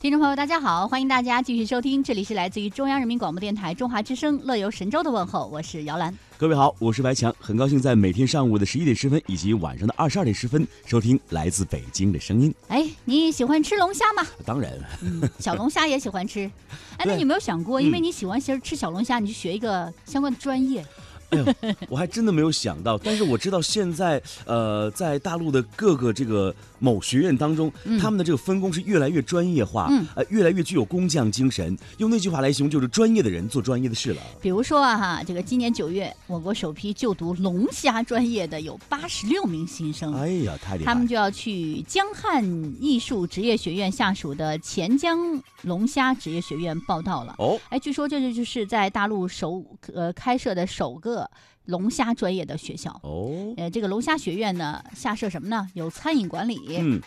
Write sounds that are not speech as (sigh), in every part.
听众朋友，大家好，欢迎大家继续收听，这里是来自于中央人民广播电台中华之声乐游神州的问候，我是姚兰。各位好，我是白强，很高兴在每天上午的十一点十分以及晚上的二十二点十分收听来自北京的声音。哎，你喜欢吃龙虾吗？当然，嗯，小龙虾也喜欢吃。(laughs) 哎，那你有没有想过，因为嗯你喜欢吃吃小龙虾，你去学一个相关的专业？哎呦，我还真的没有想到，但是我知道现在呃，在大陆的各个这个某学院当中，嗯他们的这个分工是越来越专业化，嗯呃，越来越具有工匠精神。用那句话来形容，就是专业的人做专业的事了。比如说啊哈，这个今年九月，我国首批就读龙虾专业的有八十六名新生。哎呀，太厉害！他们就要去江汉艺术职业学院下属的钱江龙虾职业学院报道了。哦，哎，据说这就就是在大陆首呃开设的首个龙虾专业的学校。哦，呃，这个龙虾学院呢，下设什么呢？有餐饮管理、嗯，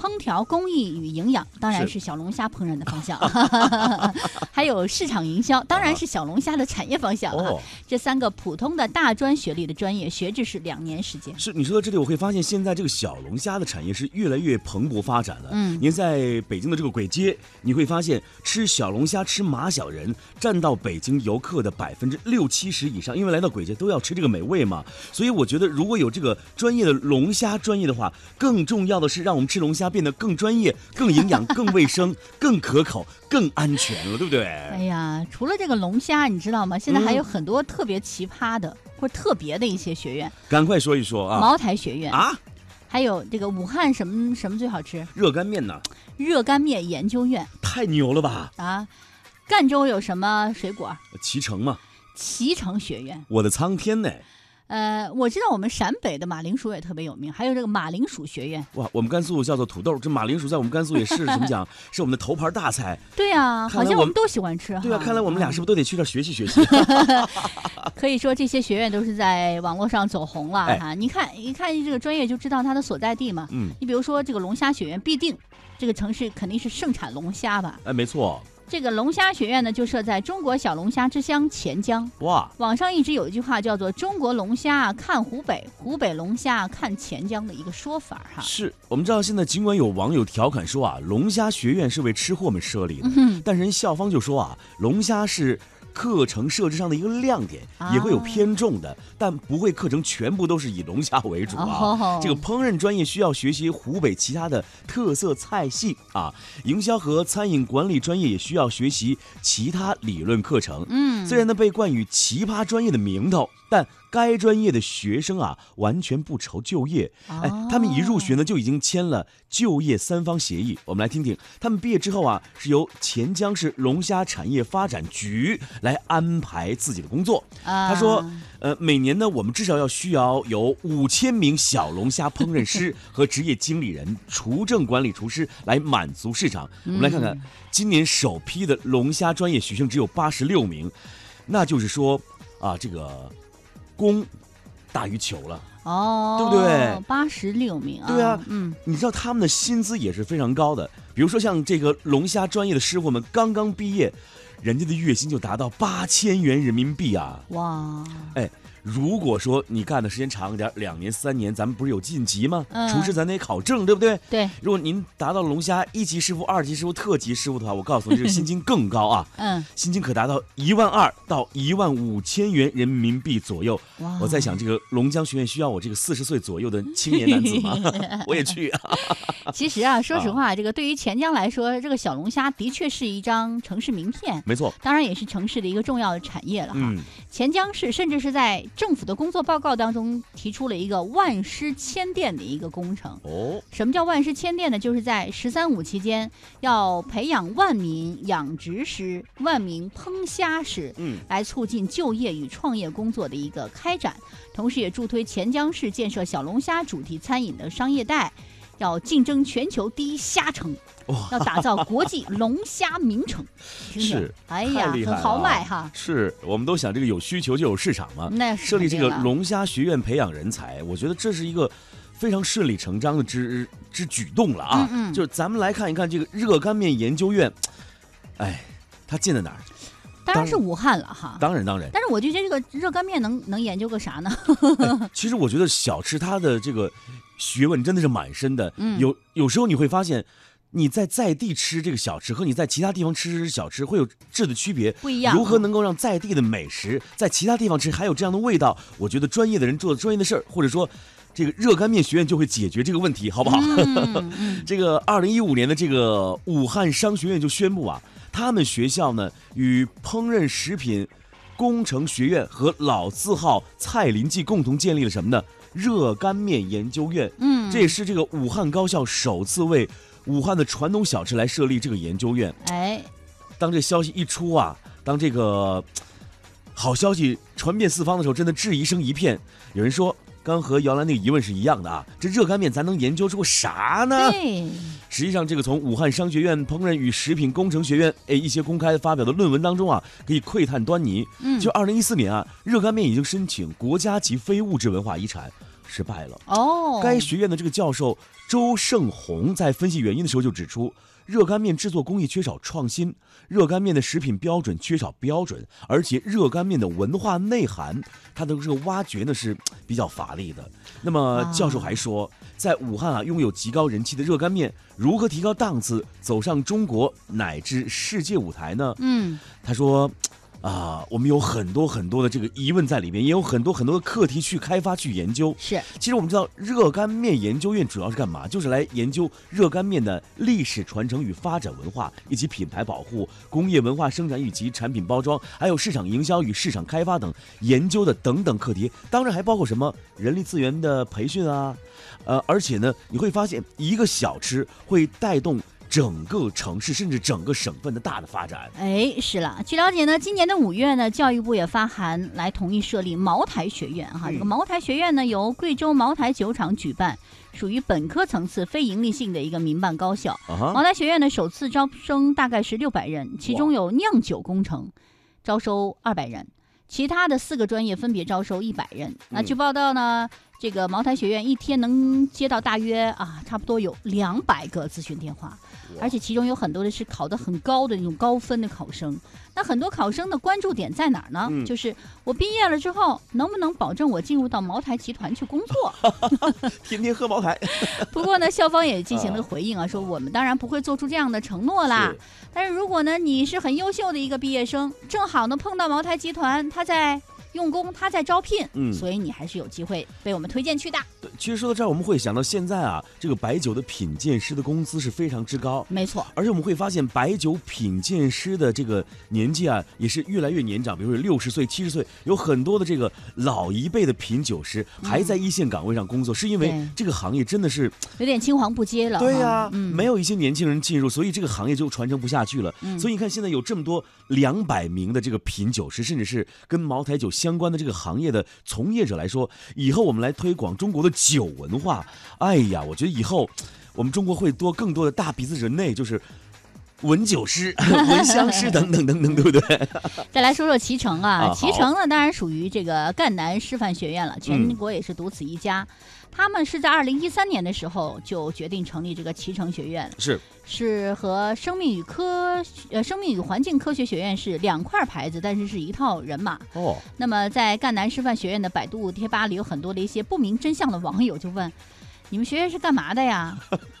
烹调工艺与营养，当然是是小龙虾烹饪的方向，(laughs) 还有市场营销，当然是小龙虾的产业方向啊。哦，这三个普通的大专学历的专业，学制是两年时间。是你说到这里，我会发现现在这个小龙虾的产业是越来越蓬勃发展了。嗯您在北京的这个簋街，你会发现吃小龙虾、吃马小人占到北京游客的百分之六七十以上，因为来到簋街都要吃这个美味嘛。所以我觉得，如果有这个专业的龙虾专业的话，更重要的是让我们吃龙虾变得更专业、更营养、更卫生、(laughs) 更可口、更安全了，对不对？哎呀，除了这个龙虾，你知道吗？现在还有嗯很多特别奇葩的、或者特别的一些学院，赶快说一说啊茅台学院，啊！还有这个武汉什么什么最好吃？热干面呢？热干面研究院太牛了吧！啊。赣州有什么水果？脐橙嘛，脐橙学院。我的苍天呢！呃，我知道我们陕北的马铃薯也特别有名，还有这个马铃薯学院。哇，我们甘肃叫做土豆，这马铃薯在我们甘肃也是怎么讲？(laughs) 是我们的头牌大菜。(laughs) 对啊，好像我们都喜欢吃哈。对啊，看来我们俩是不不是都得去这儿学习学习？(laughs) 可以说这些学院都是在网络上走红了哎哈？你看一看这个专业就知道它的所在地嘛。嗯，你比如说这个龙虾学院，必定这个城市肯定是盛产龙虾吧？哎，没错，这个龙虾学院呢，就设在中国小龙虾之乡钱江。哇，网上一直有一句话叫做“中国龙虾看湖北，湖北龙虾看钱江”的一个说法哈。是我们知道现在尽管有网友调侃说啊，龙虾学院是为吃货们设立的，嗯但人校方就说啊，龙虾是。课程设置上的一个亮点，啊也会有偏重的，但不会课程全部都是以龙虾为主啊。哦这个烹饪专业需要学习湖北其他的特色菜系啊，营销和餐饮管理专业也需要学习其他理论课程。嗯，虽然呢被冠以奇葩专业的名头，但该专业的学生啊完全不愁就业。哎，他们一入学呢就已经签了就业三方协议。我们来听听，他们毕业之后啊是由钱江市龙虾产业发展局来安排自己的工作。啊他说，呃，每年呢我们至少要需要有五千名小龙虾烹饪师和职业经理人、厨政管理厨师来满足市场。(laughs) 我们来看看，今年首批的龙虾专业学生只有八十六名，那就是说啊，这个供大于求了。哦，对不对八十六名啊，对啊嗯，你知道他们的薪资也是非常高的，比如说像这个龙虾专业的师傅们刚刚毕业，人家的月薪就达到八千元人民币啊！哇，哎，如果说你干的时间长一点，两年三年，咱们不是有晋级吗？嗯厨师咱得考证，对不对？对，如果您达到龙虾一级师傅、二级师傅、特级师傅的话，我告诉你，这个薪金更高啊！(laughs) 嗯，薪金可达到一万二到一万五千元人民币左右。哇，我在想，这个龙江学院需要我这个四十岁左右的 (laughs) 青年男子吗？(laughs) 我也去啊！其实啊，说实话，这个对于钱江来说，这个小龙虾的确是一张城市名片。没错，当然也是城市的一个重要的产业了哈。嗯，钱江市甚至是在政府的工作报告当中提出了一个万师千店的一个工程。哦，什么叫万师千店呢？就是在“十三五”期间，要培养万名养殖师、万名烹虾师，嗯，来促进就业与创业工作的一个开展，同时也助推钱江市建设小龙虾主题餐饮的商业带。要竞争全球第一虾城，哇，要打造国际龙虾名城，(laughs) 听听是哎呀，很豪迈哈。是我们都想这个有需求就有市场嘛。那是设立这个龙虾学院培养人才，我觉得这是一个非常顺理成章的之之举动了啊。嗯嗯就是咱们来看一看这个热干面研究院，哎，它建在哪儿？当然是武汉了哈。当然当然，但是我就觉得这个热干面能能研究个啥呢？(laughs) 哎其实我觉得小吃它的这个学问真的是满深的。嗯有有时候你会发现，你在在地吃这个小吃和你在其他地方吃小吃会有质的区别，不一样。如何能够让在地的美食在其他地方吃还有这样的味道？我觉得专业的人做专业的事儿，或者说这个热干面学院就会解决这个问题，好不好？(laughs) 这个二零一五年的这个武汉商学院就宣布啊，他们学校呢与烹饪食品工程学院和老字号蔡林记共同建立了什么呢？热干面研究院。嗯，这也是这个武汉高校首次为武汉的传统小吃来设立这个研究院，哎，当这消息一出啊，当这个好消息传遍四方的时候，真的质疑声一片。有人说，刚和姚兰那个疑问是一样的啊，这热干面咱能研究出啥呢？对，实际上，这个从武汉商学院烹饪与食品工程学院哎一些公开发表的论文当中啊，可以窥探端倪。嗯，就二零一四年啊，热干面已经申请国家级非物质文化遗产。失败了哦。该学院的这个教授周胜红在分析原因的时候就指出，热干面制作工艺缺少创新，热干面的食品标准缺少标准，而且热干面的文化内涵，它的这个挖掘呢是比较乏力的。那么教授还说，在武汉啊拥有极高人气的热干面，如何提高档次，走上中国乃至世界舞台呢？嗯，他说。啊，我们有很多很多的这个疑问在里面，也有很多很多的课题去开发、去研究。是，其实我们知道，热干面研究院主要是干嘛？就是来研究热干面的历史传承与发展文化，以及品牌保护、工业文化生产以及产品包装，还有市场营销与市场开发等研究的等等课题。当然还包括什么人力资源的培训啊，呃，而且呢，你会发现一个小吃会带动。整个城市甚至整个省份的大的发展，哎，是了。据了解呢，今年的五月呢，教育部也发函来同意设立茅台学院哈。这个茅台学院呢，由贵州茅台酒厂举办，属于本科层次非盈利性的一个民办高校。茅台学院呢，首次招生大概是六百人，其中有酿酒工程，招收二百人，其他的四个专业分别招收一百人。那据报道呢？这个茅台学院一天能接到大约啊，差不多有两百个咨询电话，而且其中有很多的是考得很高的那种高分的考生。那很多考生的关注点在哪儿呢？就是我毕业了之后能不能保证我进入到茅台集团去工作？(laughs) 天天喝茅台。(laughs) 不过呢，校方也进行了回应啊，说我们当然不会做出这样的承诺啦。但是如果呢，你是很优秀的一个毕业生，正好呢碰到茅台集团他在。用工，他在招聘，嗯，所以你还是有机会被我们推荐去的。对，其实说到这儿，我们会想到现在啊，这个白酒的品鉴师的工资是非常之高，没错。而且我们会发现，白酒品鉴师的这个年纪啊，也是越来越年长，比如说六十岁、七十岁，有很多的这个老一辈的品酒师还在一线岗位上工作，是因为这个行业真的是有点青黄不接了。对呀，没有一些年轻人进入，所以这个行业就传承不下去了。所以你看，现在有这么多两百名的这个品酒师，甚至是跟茅台酒相。相关的这个行业的从业者来说，以后我们来推广中国的酒文化，哎呀，我觉得以后我们中国会多更多的大鼻子人类，就是闻酒师、(laughs) 闻香师等等等等，对不对？(laughs) 再来说说脐橙啊，脐橙呢，当然属于这个赣南师范学院了，全国也是独此一家。他们是在二零一三年的时候就决定成立这个脐橙学院，是是和生命与科呃生命与环境科学学院是两块牌子，但是是一套人马哦。那么在赣南师范学院的百度贴吧里，有很多的一些不明真相的网友就问：你们学院是干嘛的呀？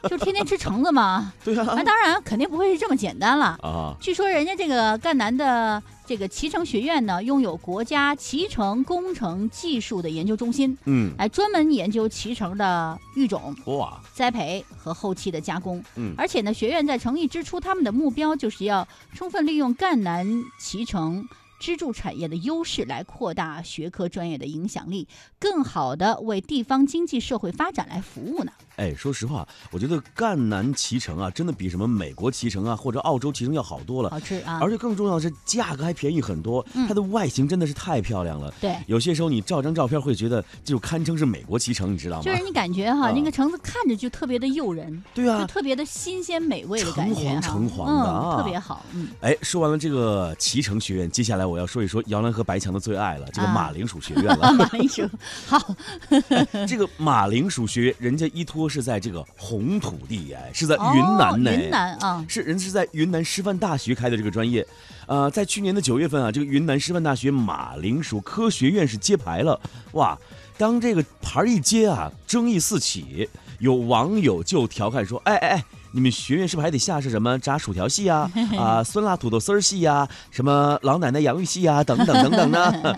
就天天吃橙子吗？(laughs) 对啊。那当然肯定不会是这么简单了啊。据说人家这个赣南的。这个脐橙学院呢，拥有国家脐橙工程技术的研究中心，嗯，哎专门研究脐橙的育种、哇、栽培和后期的加工，嗯，而且呢，学院在成立之初，他们的目标就是要充分利用赣南脐橙支柱产业的优势，来扩大学科专业的影响力，更好的为地方经济社会发展来服务呢。哎，说实话，我觉得赣南脐橙啊，真的比什么美国脐橙啊或者澳洲脐橙要好多了，好吃啊！而且更重要的是，价格还便宜很多。它的外形真的是太漂亮了。对，有些时候你照张照片会觉得就堪称是美国脐橙，你知道吗？就是你感觉哈，那个橙子看着就特别的诱人，对啊，就特别的新鲜美味的感觉，橙黄橙黄的啊，特别好。嗯，哎，说完了这个脐橙学院，接下来我要说一说姚澜和白强的最爱了，这个马铃薯学院了。(laughs) 马铃薯，好，(laughs) 这个马铃薯学院，人家依托是在这个。红土地哎，是在云南呢。云南啊，是人是在云南师范大学开的这个专业，呃，在去年的九月份啊，这个云南师范大学马铃薯科学院是揭牌了，哇！当这个牌孩一接啊，争议四起，有网友就调侃说：“哎哎哎，你们学院是不是还得下设什么炸薯条系呀、(laughs) 啊，酸辣土豆丝儿系呀、什么老奶奶洋芋系呀、等等等等呢？”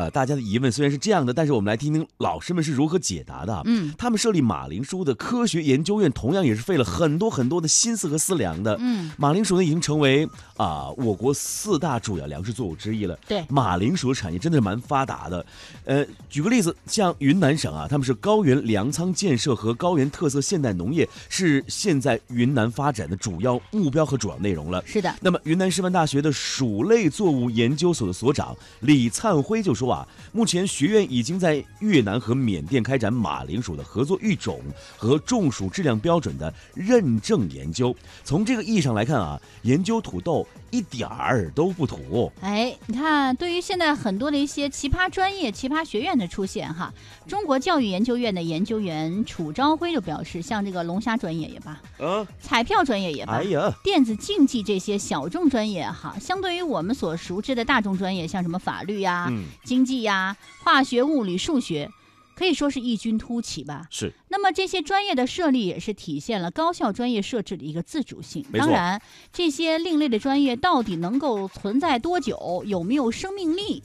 呃，大家的疑问虽然是这样的，但是我们来听听老师们是如何解答的。嗯，他们设立马铃薯的科学研究院，同样也是费了很多很多的心思和思量的。嗯，马铃薯呢已经成为啊、我国四大主要粮食作物之一了。对马铃薯的产业真的是蛮发达的。呃，举个例子，像云南省啊，他们是高原粮仓建设和高原特色现代农业是现在云南发展的主要目标和主要内容了。是的，那么，云南师范大学的薯类作物研究所的所长李灿辉就说目前学院已经在越南和缅甸开展马铃薯的合作育种和种薯质量标准的认证研究。从这个意义上来看啊，研究土豆一点儿都不土。哎，你看，对于现在很多的一些奇葩专业、奇葩学院的出现，哈，中国教育研究院的研究员楚朝辉就表示，像这个龙虾专业也罢，啊，彩票专业也罢，哎呀，电子竞技这些小众专业哈，相对于我们所熟知的大众专业，像什么法律呀、嗯，经济呀、化学、物理、数学，可以说是异军突起吧。是那么这些专业的设立也是体现了高校专业设置的一个自主性。当然，这些另类的专业到底能够存在多久，有没有生命力，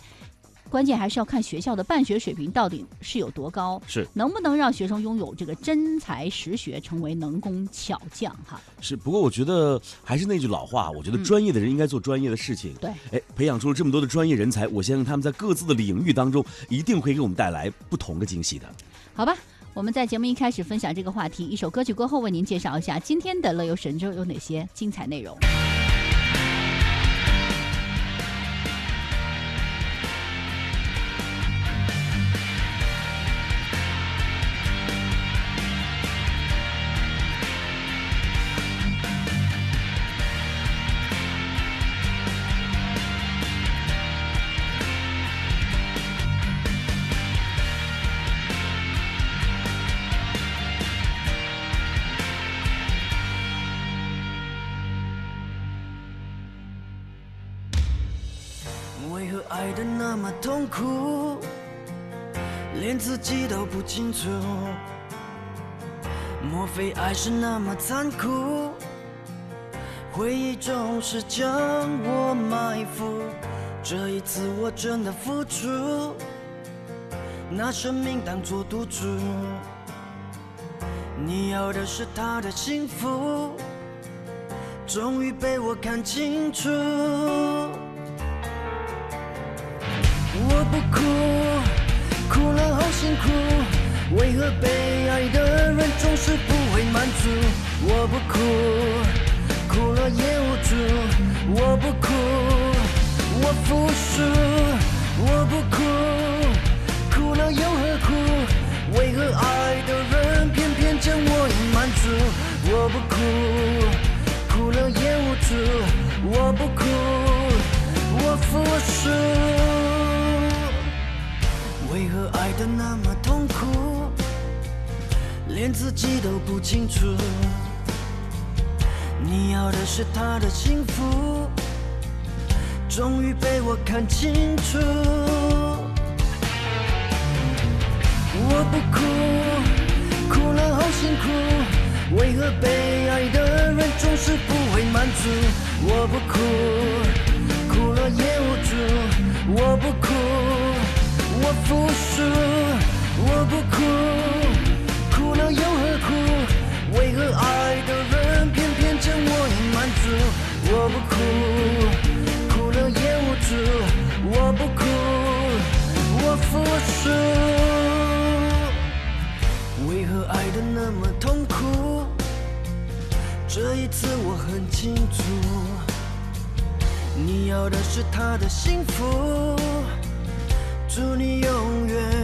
关键还是要看学校的办学水平到底是有多高，是能不能让学生拥有这个真才实学，成为能工巧匠哈。是，不过我觉得还是那句老话，我觉得嗯专业的人应该做专业的事情。对，哎，培养出了这么多的专业人才，我相信他们在各自的领域当中一定会给我们带来不同的惊喜的。好吧，我们在节目一开始分享这个话题，一首歌曲过后为您介绍一下今天的乐游神州有哪些精彩内容。为何爱的那么痛苦，连自己都不清楚？莫非爱是那么残酷？回忆总是将我埋伏，这一次我真的付出，拿生命当作赌注。你要的是他的幸福，终于被我看清楚。哭，哭了好辛苦，为何被爱的人总是不会满足？我不哭，哭了也无助。我不哭，我服输。我不哭，哭了又何苦？为何爱的人偏偏将我隐瞒住？我不哭，哭了也无助。我不哭，我服输。为何爱的那么痛苦，连自己都不清楚？你要的是他的幸福，终于被我看清楚。我不哭，哭了好辛苦，为何被爱的人总是不会满足？我不哭，哭了也无助。我不哭。我服输，我不哭，哭了又何苦？为何爱的人偏偏将我隐瞒住？我不哭，哭了也无助。我不哭，我服输。为何爱的那么痛苦？这一次我很清楚，你要的是他的幸福。祝你永远、